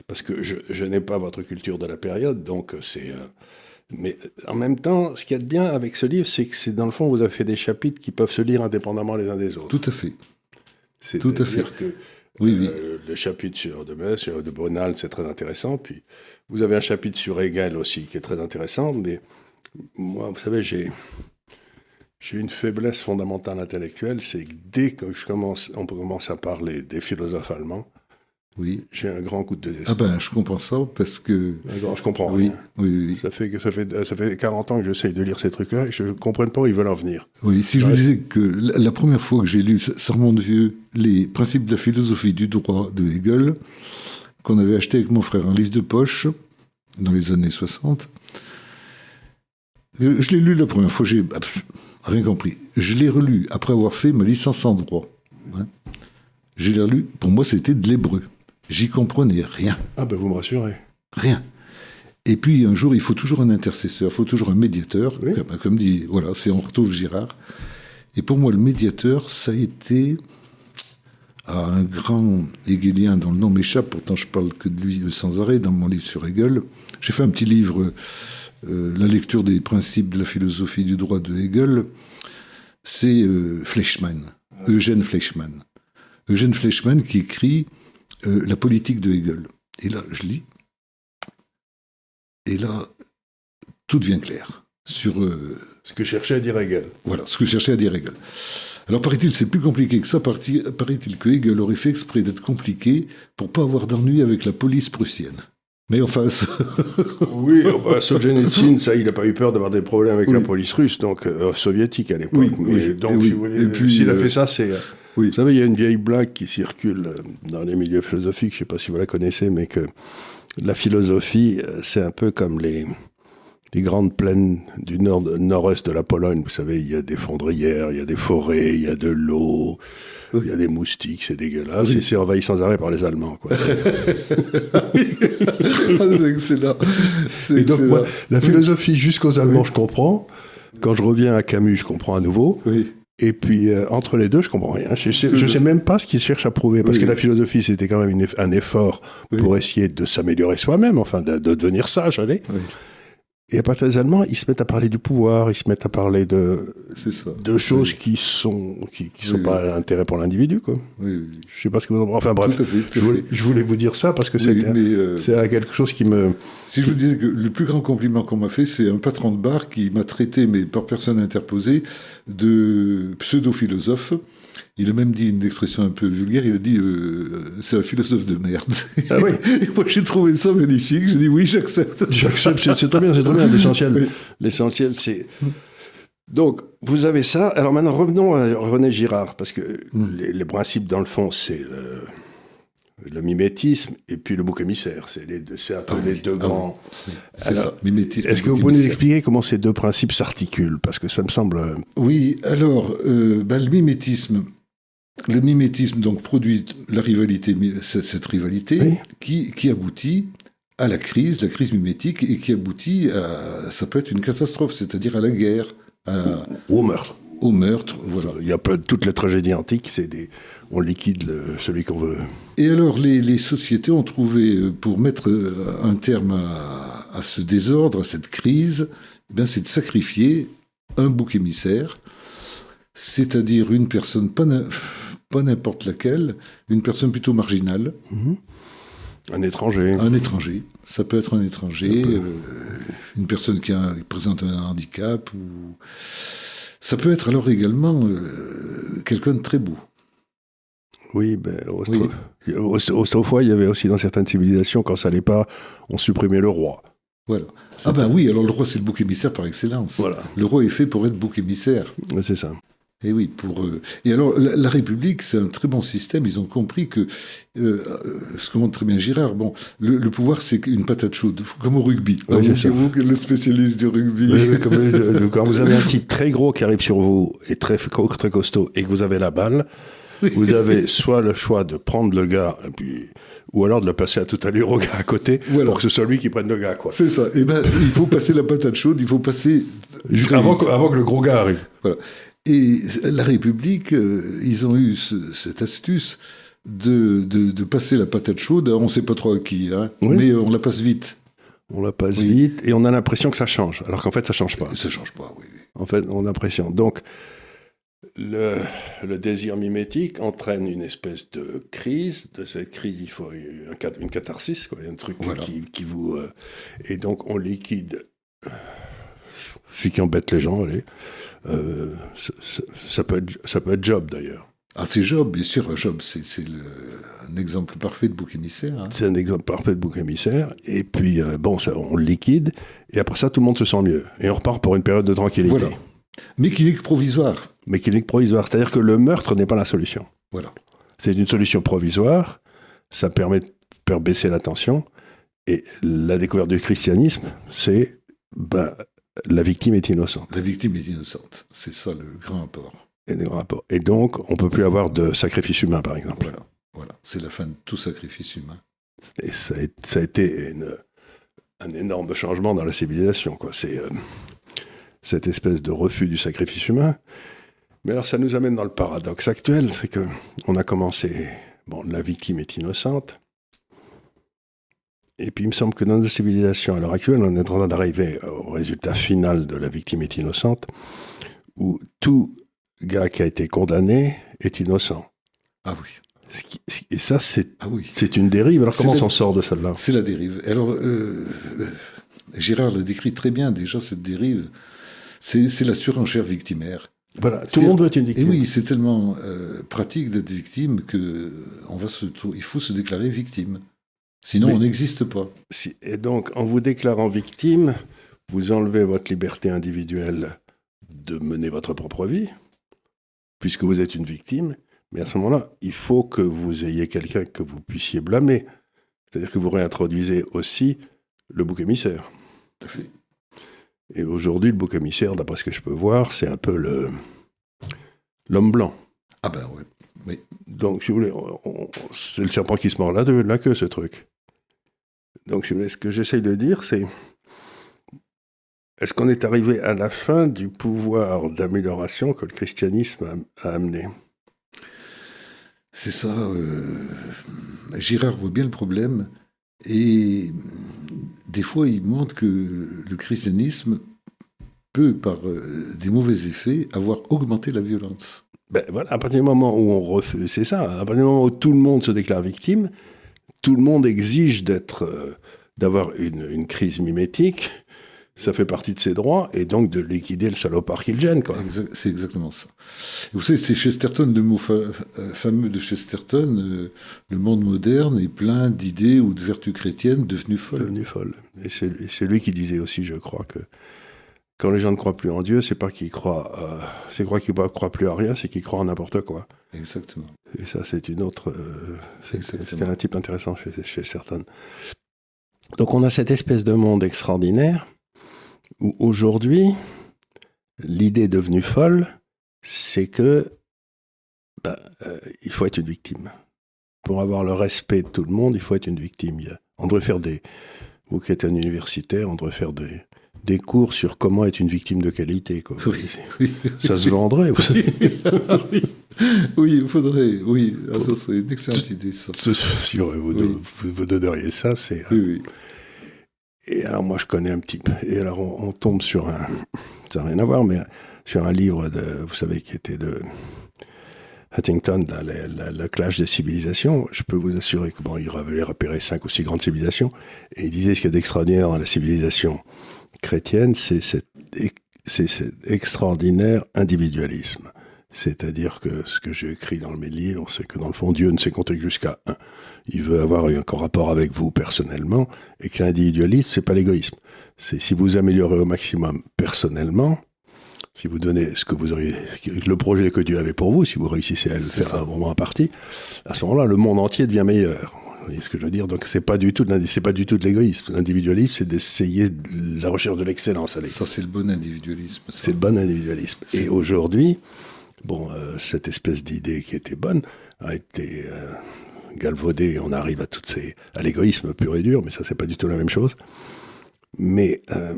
A: parce que je, n'ai pas votre culture de la période, donc. Euh, mais en même temps, ce qu'il y a de bien avec ce livre, c'est que dans le fond, vous avez fait des chapitres qui peuvent se lire indépendamment les uns des autres.
B: Tout à fait.
A: C'est Tout à fait. que oui, oui. Euh, le chapitre sur de sur de Bonal, c'est très intéressant. Puis vous avez un chapitre sur Hegel aussi qui est très intéressant. Mais moi, vous savez, j'ai j'ai une faiblesse fondamentale intellectuelle, c'est que dès que je commence, on commence à parler des philosophes allemands, oui. J'ai un grand coup de désespoir.
B: Ah ben, je comprends ça parce que.
A: je comprends.
B: Oui, oui, oui.
A: Ça fait, ça, fait, ça fait 40 ans que j'essaye de lire ces trucs-là et je ne comprends pas où ils veulent en venir.
B: Oui, si je vous disais que la, première fois que j'ai lu, ça remonte vieux, les principes de la philosophie du droit de Hegel, qu'on avait acheté avec mon frère, un livre de poche, dans les années 60. Euh, je l'ai lu la première fois, j'ai rien compris. Je l'ai relu après avoir fait ma licence en droit. Hein. Je l'ai relu, pour moi c'était de l'hébreu. J'y comprenais rien.
A: Ah ben vous me rassurez.
B: Rien. Et puis un jour, il faut toujours un intercesseur, il faut toujours un médiateur. Comme, dit, voilà, c'est on retrouve Girard. Et pour moi, le médiateur, ça a été ah, un grand hegelien dont le nom m'échappe, pourtant je parle que de lui sans arrêt dans mon livre sur Hegel. J'ai fait un petit livre, euh, La lecture des principes de la philosophie du droit de Hegel. C'est euh, Fleischmann, Eugène Fleischmann. Eugène Fleischmann qui écrit euh, la politique de Hegel. Et là, je lis. Et là, tout devient clair sur. Euh,
A: ce que cherchait à dire Hegel.
B: Voilà, ce que cherchait à dire Hegel. Alors, paraît-il, c'est plus compliqué que ça. Paraît-il que Hegel aurait fait exprès d'être compliqué pour pas avoir d'ennui avec la police prussienne. Mais enfin. (laughs)
A: oui, oh, bah, Solzhenitsyn, ça, il n'a pas eu peur d'avoir des problèmes avec la police russe, donc euh, soviétique à l'époque. Oui, donc, s'il a fait ça, c'est. Vous savez, il y a une vieille blague qui circule euh, dans les milieux philosophiques, je ne sais pas si vous la connaissez, mais que la philosophie, euh, c'est un peu comme les, les grandes plaines du nord, nord-est de la Pologne. Vous savez, il y a des fondrières, il y a des forêts, il y a de l'eau, il y a des moustiques, c'est dégueulasse, et c'est envahi sans arrêt par les Allemands. Quoi. (laughs)
B: Ah, c'est excellent.
A: Et donc, moi, la philosophie jusqu'aux Allemands, je comprends. Quand je reviens à Camus, je comprends à nouveau.
B: Oui.
A: Et puis, euh, entre les deux, je comprends rien. Je sais, sais même pas ce qu'ils cherchent à prouver, parce que la philosophie, c'était quand même un effort pour essayer de s'améliorer soi-même, enfin, de, de, devenir sage, allez. Et à partir des Allemands, ils se mettent à parler du pouvoir, ils se mettent à parler de, de choses qui sont qui, qui sont pas intérêt pour l'individu, quoi.
B: Oui,
A: Je sais pas ce que vous en Enfin bref, je, voulais, je, voulais, vous dire ça parce que c'est euh, quelque chose qui me.
B: Si je vous disais que le plus grand compliment qu'on m'a fait, c'est un patron de bar qui m'a traité, mais par personne interposée, de pseudo-philosophe. Il a même dit une expression un peu vulgaire, il a dit euh, c'est un philosophe de merde.
A: Ah oui (laughs)
B: Et moi j'ai trouvé ça magnifique, j'ai dit oui, j'accepte. (laughs)
A: J'accepte, c'est très bien, c'est très bien. L'essentiel, l'essentiel c'est. Donc, vous avez ça. Alors maintenant, revenons à René Girard, parce que hmm. les, principes, dans le fond, c'est le, mimétisme et puis le bouc émissaire. C'est, les deux, c'est un peu ah les deux ah grands.
B: C'est ça, mimétisme.
A: Est-ce que vous pouvez nous expliquer comment ces deux principes s'articulent? Parce que ça me semble.
B: Oui, alors, euh, ben, le mimétisme, le mimétisme donc produit la rivalité, cette rivalité qui, qui, aboutit à la crise, la crise mimétique, et qui aboutit à, ça peut être une catastrophe, c'est-à-dire à la guerre. À,
A: au meurtre.
B: Au meurtre, voilà.
A: Il y a pas toutes les tragédies antiques, c'est des, on liquide celui qu'on veut.
B: Et alors les, les, sociétés ont trouvé, euh, pour mettre euh, un terme à, à ce désordre, à cette crise, eh c'est de sacrifier un bouc émissaire, c'est-à-dire une personne pas pas n'importe laquelle, une personne plutôt marginale.
A: Mhm. Un étranger.
B: Un étranger. Ça peut être un étranger, euh, une personne qui, présente un handicap. Ou... Ça peut être alors également euh, quelqu'un de très beau.
A: Oui, ben, autrefois, il y avait aussi dans certaines civilisations, quand ça n'allait pas, on supprimait le roi.
B: Voilà. Ah ben oui, alors le roi c'est le bouc émissaire par excellence.
A: Voilà.
B: Le roi est fait pour être bouc émissaire.
A: C'est ça.
B: Et oui, pour eux. Et alors, la, la République, c'est un très bon système. Ils ont compris que, euh, ce que montre très bien Girard, bon, le, le pouvoir, c'est une patate chaude, comme au rugby.
A: Oui,
B: Ah,
A: c'est
B: vous, le spécialiste du rugby.
A: Oui, oui, comme, euh, (laughs) quand vous avez un type très gros qui arrive sur vous et très, très costaud et que vous avez la balle, vous avez soit le choix de prendre le gars et puis, ou alors de le passer à toute allure au gars à côté
B: Voilà.
A: pour que ce soit lui qui prenne le gars. Quoi.
B: C'est ça. Eh ben, il faut passer la patate chaude, il faut passer. très
A: Avant, que, avant que le gros gars arrive.
B: Voilà. Et la République, euh, ils ont eu ce- cette astuce de, de, de passer la patate chaude. On ne sait pas trop à qui, hein,
A: Oui.
B: mais on la passe vite.
A: On la passe
B: Oui.
A: vite et on a l'impression que ça change, alors qu'en fait ça change pas.
B: Ça change pas, oui.
A: En fait, on a l'impression. Donc, le, le désir mimétique entraîne une espèce de crise. De cette crise, il faut un cat- une catharsis, quoi, un truc
B: Voilà.
A: qui, qui vous. euh, et donc, on liquide euh, ce qui embête les gens. Allez. Euh, ça, ça- ça peut être, ça peut être job d'ailleurs.
B: Ah, c'est Job, bien sûr. Job, c'est un exemple parfait de bouc émissaire. hein.
A: C'est un exemple parfait de bouc émissaire. Et puis, euh, bon, ça, on le liquide. Et après ça, tout le monde se sent mieux. Et on repart pour une période de tranquillité.
B: Voilà. Mais qui n'est que provisoire.
A: Mais qui n'est que provisoire. C'est-à-dire que le meurtre n'est pas la solution.
B: Voilà.
A: C'est une solution provisoire, ça permet de faire baisser la tension, et la découverte du christianisme, c'est ben, la victime est innocente.
B: La victime est innocente. C'est ça le grand apport.
A: Et, des rapports. Et donc, on peut plus avoir de sacrifice humain, par exemple.
B: Voilà. Voilà. C'est la fin de tout sacrifice humain.
A: Et ça a, été une- un énorme changement dans la civilisation. quoi. C'est euh, cette espèce de refus du sacrifice humain. Mais alors, ça nous amène dans le paradoxe actuel, c'est que on a commencé. Bon, la victime est innocente. Et puis, il me semble que dans notre civilisation, à l'heure actuelle, on est en train d'arriver au résultat final de la victime est innocente, où tout gars qui a été condamné est innocent.
B: Ah oui.
A: Et ça, c'est
B: Ah oui.
A: c'est une dérive. Alors, comment on s'en sort de celle-là?
B: C'est la dérive. Alors, euh, euh, Gérard l'a décrit très bien déjà, cette dérive. C'est la surenchère victimaire.
A: Voilà, tout le monde veut être une
B: Et
A: victime.
B: oui, c'est tellement euh, pratique d'être victime que on va se, trou- il faut se déclarer victime. Sinon,
A: Mais-
B: on n'existe pas.
A: Si- Et donc, en vous déclarant victime, vous enlevez votre liberté individuelle de mener votre propre vie, puisque vous êtes une victime. Mais à ce moment-là, il faut que vous ayez quelqu'un que vous puissiez blâmer. C'est-à-dire que vous réintroduisez aussi le bouc émissaire.
B: Tout à fait.
A: Et aujourd'hui, le bouc émissaire, d'après ce que je peux voir, c'est un peu le l'homme blanc.
B: Ah ben ouais. Oui.
A: Donc, si vous voulez, c'est le serpent qui se mord la, la queue, ce truc. Donc, ce que j'essaye de dire, c'est est-ce qu'on est arrivé à la fin du pouvoir d'amélioration que le christianisme a, a amené?
B: C'est ça. euh, Girard voit bien le problème et des fois il montre que le christianisme peut, par euh, des mauvais effets, avoir augmenté la violence.
A: ben, voilà, À partir du moment où on refuse, c'est ça, à partir du moment où tout le monde se déclare victime, tout le monde exige d'être, euh, d'avoir une, une crise mimétique, ça fait partie de ses droits, et donc de liquider le salopard qui le gêne.
B: C'est exactement ça. Vous savez, c'est Chesterton, le mot fa- euh, fameux de Chesterton, euh, le monde moderne est plein d'idées ou de vertus chrétiennes devenues folles.
A: devenu folle. Et c'est et c'est lui qui disait aussi, je crois, que quand les gens ne croient plus en Dieu, c'est pas qu'ils croient, euh, c'est quoi qu'ils ne croient plus à rien, c'est qu'ils croient en n'importe quoi.
B: Exactement.
A: Et ça, c'est une autre. euh. C'était un type intéressant chez, chez Certain. Donc, on a cette espèce de monde extraordinaire où aujourd'hui, l'idée devenue folle, c'est que ben, euh, il faut être une victime. Pour avoir le respect de tout le monde, il faut être une victime. On devrait faire des. Vous qui êtes un universitaire, on devrait faire des, des cours sur comment être une victime de qualité. Quoi.
B: Oui, oui.
A: Ça se vendrait. savez.
B: oui. oui, il faudrait. Oui, ah, ça serait une excellente idée, ça.
A: Ce- si vous, vous, donneriez ça, c'est.
B: Oui, oui.
A: Et alors moi je connais un petit. Et alors on, on tombe sur un, ça n'a rien à voir, mais sur un livre de, vous savez, qui était de Huntington, là, la, clash des civilisations. Je peux vous assurer que bon, il avait repéré cinq ou six grandes civilisations, et il disait ce qu'il y a d'extraordinaire dans la civilisation chrétienne, c'est cet, cet extraordinaire individualisme. C'est-à-dire que ce que j'ai écrit dans mes livres, c'est que dans le fond, Dieu ne sait compter que jusqu'à un. Il veut avoir un rapport avec vous personnellement, et que l'individualisme, c'est pas l'égoïsme. C'est si vous améliorez au maximum personnellement, si vous donnez ce que vous auriez, le projet que Dieu avait pour vous, si vous réussissez à le faire à un moment à partie, à ce moment-là, le monde entier devient meilleur. Vous voyez ce que je veux dire? Donc c'est pas du tout c'est pas du tout de l'égoïsme. L'individualisme, c'est d'essayer la recherche de l'excellence.
B: Ça, c'est le bon individualisme.
A: C'est le bon individualisme. Et aujourd'hui, bon, euh, cette espèce d'idée qui était bonne a été euh, galvaudée. On arrive à toutes ces à l'égoïsme pur et dur, mais ça, c'est pas du tout la même chose. Mais euh,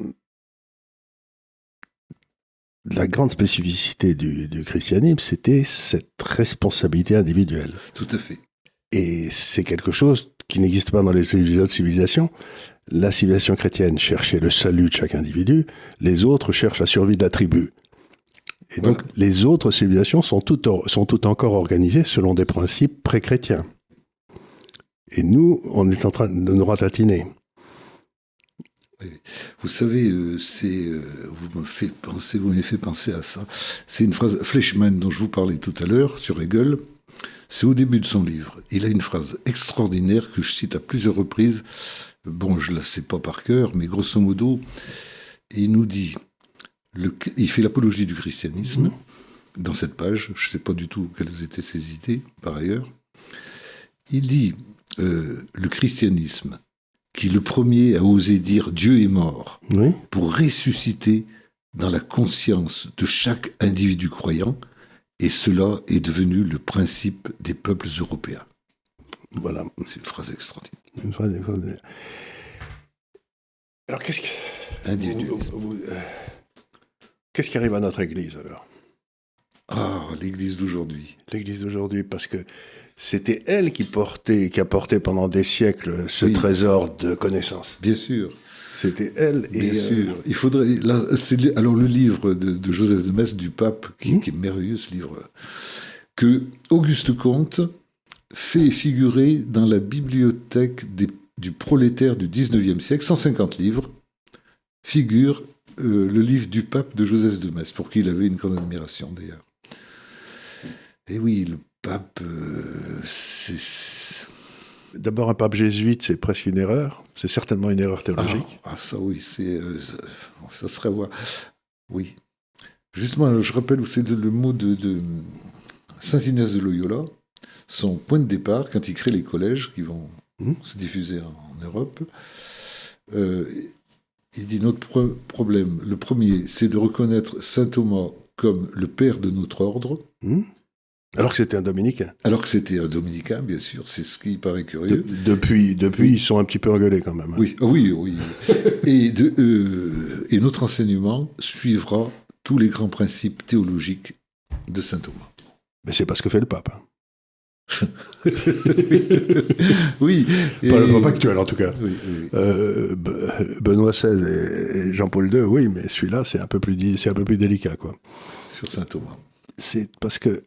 A: la grande spécificité du, christianisme, c'était cette responsabilité individuelle.
B: Tout à fait.
A: Et c'est quelque chose qui n'existe pas dans les autres civilisations. La civilisation chrétienne cherchait le salut de chaque individu, les autres cherchent la survie de la tribu. Et donc les autres civilisations sont toutes, sont toutes encore organisées selon des principes pré-chrétiens. Et nous, on est en train de nous ratatiner.
B: Vous savez, euh, c'est, euh, vous me faites penser, vous m'avez fait penser à ça. C'est une phrase Fleischmann dont je vous parlais tout à l'heure sur Hegel. C'est au début de son livre. Il a une phrase extraordinaire que je cite à plusieurs reprises. Bon, je la sais pas par cœur, mais grosso modo, il nous dit, le, il fait l'apologie du christianisme dans cette page. Je sais pas du tout quelles étaient ses idées par ailleurs. Il dit euh, le christianisme qui le premier a osé dire Dieu est mort, pour ressusciter dans la conscience de chaque individu croyant, et cela est devenu le principe des peuples européens. Voilà, c'est une phrase extraordinaire. Une phrase extraordinaire.
A: Alors qu'est-ce qui... Euh, qu'est-ce qui arrive à notre Église alors?
B: Ah, l'Église d'aujourd'hui.
A: L'Église d'aujourd'hui, parce que c'était elle qui portait, qui a porté pendant des siècles ce trésor de connaissances.
B: Bien sûr.
A: C'était elle.
B: Bien euh, sûr. Il faudrait. alors le livre de, Joseph de Metz du pape, hmm. qui, est merveilleux ce livre, que Auguste Comte fait figurer dans la bibliothèque du prolétaire du 19e siècle, 150 livres, figure euh, le livre du pape de Joseph de Metz, pour qui il avait une grande admiration d'ailleurs. Et oui, le pape, euh, c'est...
A: D'abord, un pape jésuite, c'est presque une erreur. C'est certainement une erreur théologique.
B: Ah, ah ça oui, c'est, euh, ça serait voir. Oui. Justement, je rappelle où c'est le mot de, Saint Inès de Loyola, son point de départ quand il crée les collèges qui vont hmm. se diffuser en, Europe. Euh, il dit notre problème, le premier, c'est de reconnaître saint Thomas comme le père de notre ordre. Hmm.
A: Alors que c'était un dominicain.
B: Alors que c'était un dominicain, bien sûr, c'est ce qui paraît curieux.
A: depuis, depuis ils sont un petit peu engueulés quand même. Hein.
B: Oui, oui, oui. (laughs) et, de, euh, et notre enseignement suivra tous les grands principes théologiques de saint Thomas.
A: Mais c'est pas ce que fait le pape. Hein. (laughs)
B: oui. (laughs)
A: Pas le pape actuel, en tout cas. Euh, Benoît XVI et Jean-Paul II, oui, mais celui-là, c'est un, peu plus, c'est un peu plus délicat, quoi.
B: Sur saint Thomas.
A: C'est parce que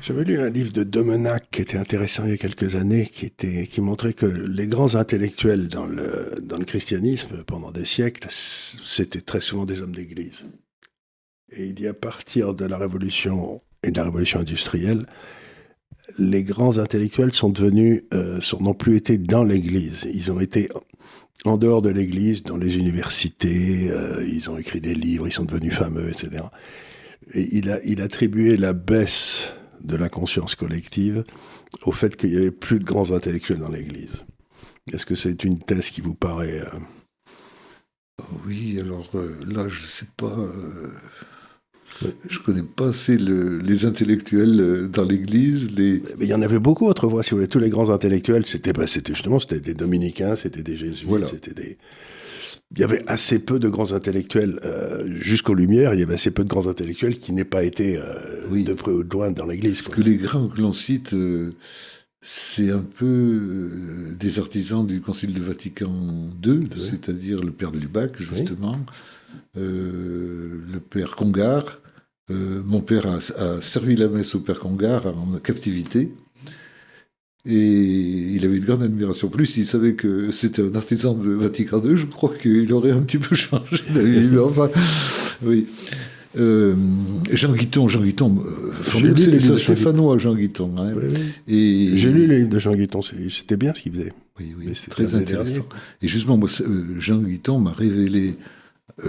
A: j'avais lu un livre de Domenac qui était intéressant il y a quelques années, qui, montrait que les grands intellectuels dans le, christianisme pendant des siècles, c'était très souvent des hommes d'église. Et il dit à partir de la révolution et de la révolution industrielle, les grands intellectuels sont devenus, euh, sont, plus été dans l'église. Ils ont été en dehors de l'église, dans les universités, euh, ils ont écrit des livres, ils sont devenus fameux, etc. Et il attribuait la baisse de la conscience collective au fait qu'il n'y avait plus de grands intellectuels dans l'Église. Est-ce que c'est une thèse qui vous paraît... Euh,
B: oui, alors euh, là, je ne sais pas... Je euh, Je connais pas assez les intellectuels dans l'Église. Les...
A: Mais il y en avait beaucoup autrefois, si vous voulez. Tous les grands intellectuels, c'était bah, justement c'était des dominicains, c'était des jésuites, c'était des il y avait assez peu de grands intellectuels, euh, jusqu'aux Lumières, il y avait assez peu de grands intellectuels qui n'aient pas été euh, de près ou de loin dans l'Église.
B: Parce que les grands que l'on cite, euh, c'est un peu des artisans du Concile de Vatican II, c'est-à-dire le père de Lubac, justement, le père Congar. mon père a, a, servi la messe au père Congar en captivité. Et il avait une grande admiration. Plus, s'il savait que c'était un artisan de Vatican II, je crois qu'il aurait un petit peu changé d'avis. Mais enfin, oui. Euh, Jean Guiton, Jean Guiton, euh, c'est stéphanois, Jean Guiton. Hein.
A: Et j'ai lu les livres de Jean Guiton, c'était bien ce qu'il faisait.
B: Oui, oui, c'est très intéressant. Et justement, moi, Jean Guiton m'a révélé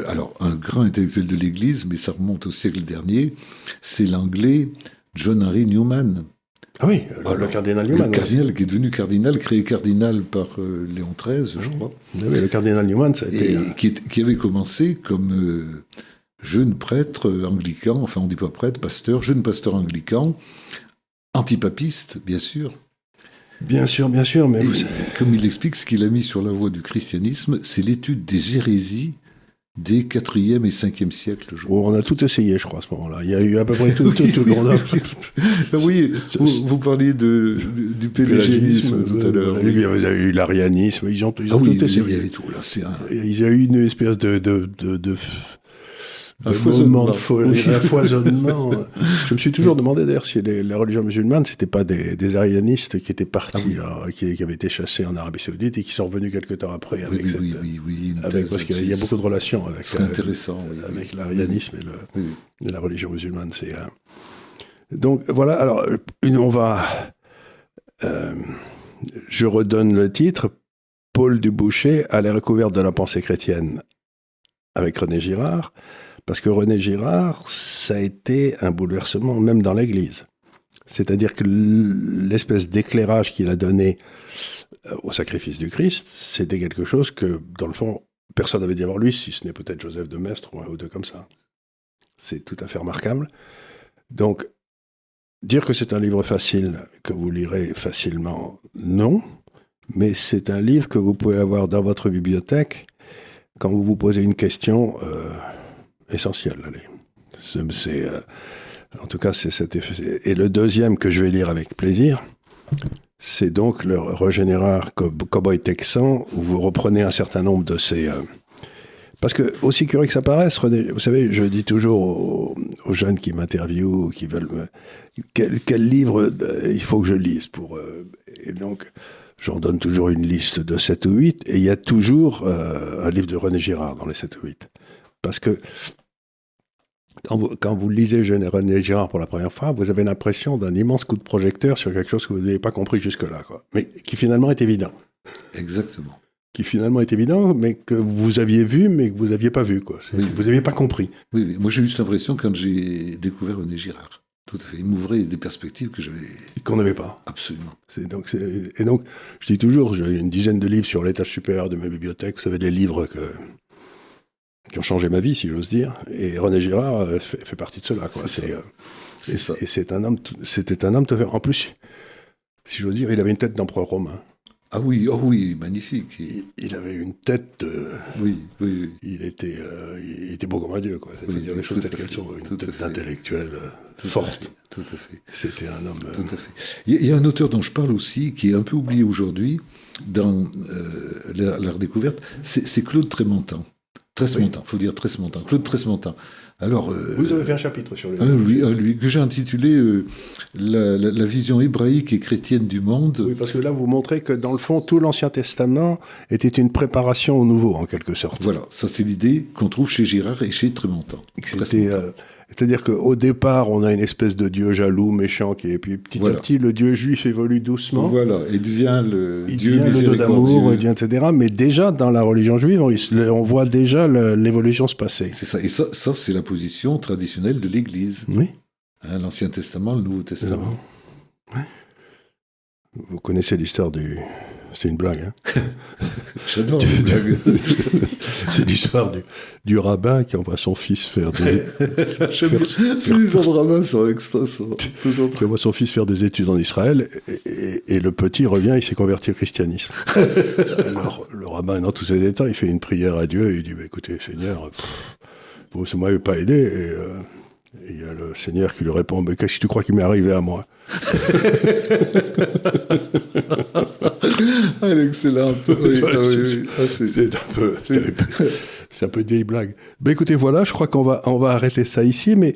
B: alors un grand intellectuel de l'Église, mais ça remonte au siècle dernier, c'est l'anglais John Henry Newman.
A: Ah oui, le, cardinal Newman.
B: Le cardinal qui est devenu cardinal, créé cardinal par euh, Léon XIII, je crois.
A: Ah oui, le cardinal Newman, ça a été...
B: qui, avait commencé comme euh, jeune prêtre anglican, enfin on dit pas prêtre, pasteur, jeune pasteur anglican, antipapiste, bien sûr.
A: Bien sûr, bien sûr, mais...
B: Comme il explique, ce qu'il a mis sur la voie du christianisme, c'est l'étude des hérésies des 4e et 5e siècles.
A: Oh, on a tout essayé, je crois, à ce moment-là. Il y a eu à peu près (laughs) tout, tout, tout,
B: Oui, vous, vous, parliez de, du pélagénisme tout à l'heure.
A: Il y a eu l'arianisme, ils ont, ils ont ah tout essayé.
B: Il y avait tout, là. Un...
A: Il y a eu une espèce de, de, de, de un foisonnement. De (laughs) foisonnement. je me suis toujours demandé d'ailleurs si les, les, religions musulmanes, c'était pas des, des arianistes qui étaient partis, ah euh, qui, qui, avaient été chassés en Arabie Saoudite et qui sont revenus quelque temps après avec
B: oui,
A: cette,
B: oui, oui, oui
A: avec, parce qu'il y a beaucoup de relations avec,
B: euh, intéressant,
A: avec l'arianisme et, et, la religion musulmane. C'est euh... donc voilà. Alors on va. Euh, je redonne le titre. Paul Duboucher à la recouverte de la pensée chrétienne avec René Girard. Parce que René Girard, ça a été un bouleversement même dans l'Église. C'est-à-dire que l'espèce d'éclairage qu'il a donné euh, au sacrifice du Christ, c'était quelque chose que, dans le fond, personne n'avait dit avant lui, si ce n'est peut-être Joseph de Maistre ou un ou deux comme ça. C'est tout à fait remarquable. Donc, dire que c'est un livre facile, que vous lirez facilement, non. Mais c'est un livre que vous pouvez avoir dans votre bibliothèque quand vous vous posez une question. Euh, essentiel. C'est, euh, en tout cas, c'est cet effet. Et le deuxième que je vais lire avec plaisir, c'est donc le Régénérar Cowboy Texan, où vous reprenez un certain nombre de ces. Euh, parce que, aussi curieux que ça paraisse, vous savez, je dis toujours aux, jeunes qui m'interviewent, qui veulent me. Quel, livre euh, il faut que je lise pour. et donc, j'en donne toujours une liste de 7 ou 8, et il y a toujours un livre de René Girard dans les 7 ou 8. Parce que quand vous, lisez René Girard pour la première fois, vous avez l'impression d'un immense coup de projecteur sur quelque chose que vous n'avez pas compris jusque-là, mais qui finalement est évident.
B: Exactement.
A: Qui finalement est évident, mais que vous aviez vu, mais que vous n'aviez pas vu, quoi. Vous n'aviez pas compris.
B: Oui, oui. moi j'ai eu cette impression quand j'ai découvert René Girard. Tout à fait. Il m'ouvrait des perspectives que j'avais.
A: Qu'on n'avait pas.
B: Absolument.
A: Donc, et donc, je dis toujours, j'ai une dizaine de livres sur l'étage supérieur de ma bibliothèque. Vous savez, des livres que qui ont changé ma vie, si j'ose dire. Et René Girard euh, fait, partie de cela. C'est euh, ça. Et c'est un homme, c'était un homme. En plus, si j'ose dire, il avait une tête d'empereur romain.
B: Ah oui, oh oui, magnifique.
A: Il, avait une tête. Euh,
B: oui, oui,
A: Il était, il était beau comme un dieu, quoi. Oui, dire les choses telles qu'elles sont. Une tête d'intellectuel forte.
B: tout à fait.
A: C'était un homme.
B: Tout à fait. Il y, a un auteur dont je parle aussi, qui est un peu oublié aujourd'hui dans l'art découverte, c'est Claude Trémontant. Tresmontin, il faut dire Tresmontin, Claude Tresmontin.
A: Alors, euh, Vous avez fait un chapitre sur lui.
B: Un, lui, que j'ai intitulé euh, la, vision hébraïque et chrétienne du monde.
A: Oui, parce que là, vous montrez que dans le fond, tout l'Ancien Testament était une préparation au Nouveau, en quelque sorte.
B: Voilà, ça c'est l'idée qu'on trouve chez Girard et chez Trémontin.
A: C'était c'est-à-dire qu'au départ, on a une espèce de dieu jaloux, méchant, qui, et puis petit à petit, le dieu juif évolue doucement.
B: Voilà, et devient le
A: il dieu devient d'amour, etc. Mais déjà, dans la religion juive, on, voit déjà l'évolution se passer.
B: C'est ça, et ça, ça c'est la position traditionnelle de l'Église.
A: Oui.
B: Hein, L'Ancien Testament, le Nouveau Testament.
A: Vous connaissez l'histoire du, c'est une blague. Hein (laughs)
B: J'adore les blagues. (laughs)
A: c'est l'histoire du, du, rabbin qui envoie son fils faire des. (laughs)
B: C'est les rabbins sont extra.
A: Qui envoie son fils faire des études en Israël et, et, le petit revient, il s'est converti au christianisme. Alors le rabbin, dans tous ses états, il fait une prière à Dieu et il dit bah, écoutez, Seigneur, vous ne m'avez pas aidé. Et, euh, il y a le Seigneur qui lui répond Mais qu'est-ce que tu crois qui m'est arrivé à moi?
B: Ah, Elle est excellente.
A: c'est un peu. C'est un peu de vieille blague. Ben écoutez, voilà, je crois qu'on va, on va arrêter ça ici, mais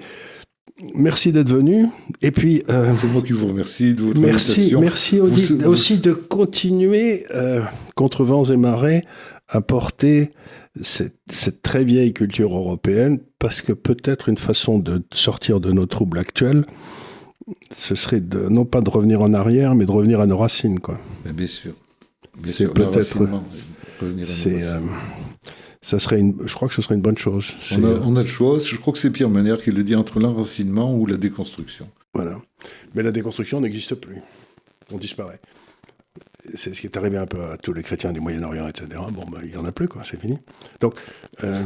A: merci d'être venu. Et puis.
B: Euh, c'est moi qui vous remercie de votre
A: merci, Merci aussi, de continuer, euh, contre vents et marées, à porter cette, très vieille culture européenne, parce que peut-être une façon de sortir de nos troubles actuels, ce serait de, non pas de revenir en arrière, mais de revenir à nos racines. Quoi.
B: bien sûr.
A: C'est peut-être. C'est. Euh, ça serait une, je crois que ce serait une bonne chose.
B: On a, euh, on a, le choix. Je crois que c'est Pierre Manière qui le dit entre l'enracinement ou la déconstruction.
A: Voilà. Mais la déconstruction n'existe plus. On disparaît c'est ce qui est arrivé un peu à tous les chrétiens du Moyen-Orient, etc. Bon, ben, il n'y en a plus, quoi, c'est fini. Donc, euh,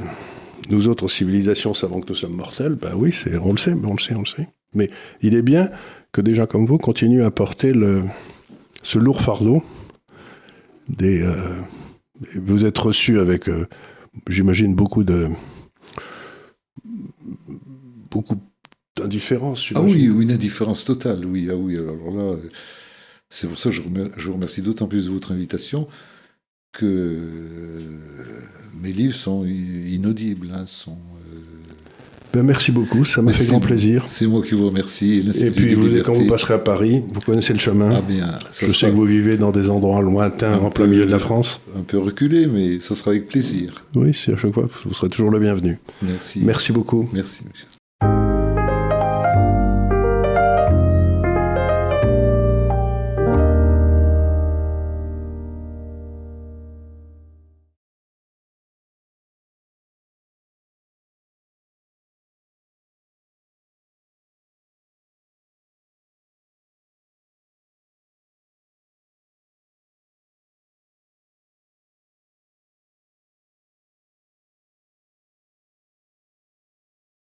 A: nous autres civilisations savons que nous sommes mortels, ben oui, on le sait, on le sait, on le sait. Mais il est bien que des gens comme vous continuent à porter le, ce lourd fardeau. Euh, vous êtes reçus avec, euh, j'imagine, beaucoup de beaucoup d'indifférence.
B: Ah oui, une indifférence totale, oui. Ah oui, alors là, c'est pour ça que je vous remercie d'autant plus de votre invitation que mes livres sont inaudibles. Hein, sont, euh,
A: ben merci beaucoup, ça m'a fait grand plaisir.
B: C'est moi qui vous remercie.
A: Et puis, vous, quand vous passerez à Paris, vous connaissez le chemin. Ah bien, Je sais que vous vivez dans des endroits lointains, en plein milieu de la France.
B: Un peu reculé, mais ça sera avec plaisir.
A: Oui, c'est à chaque fois, vous serez toujours le bienvenu.
B: Merci.
A: Merci beaucoup.
B: Merci.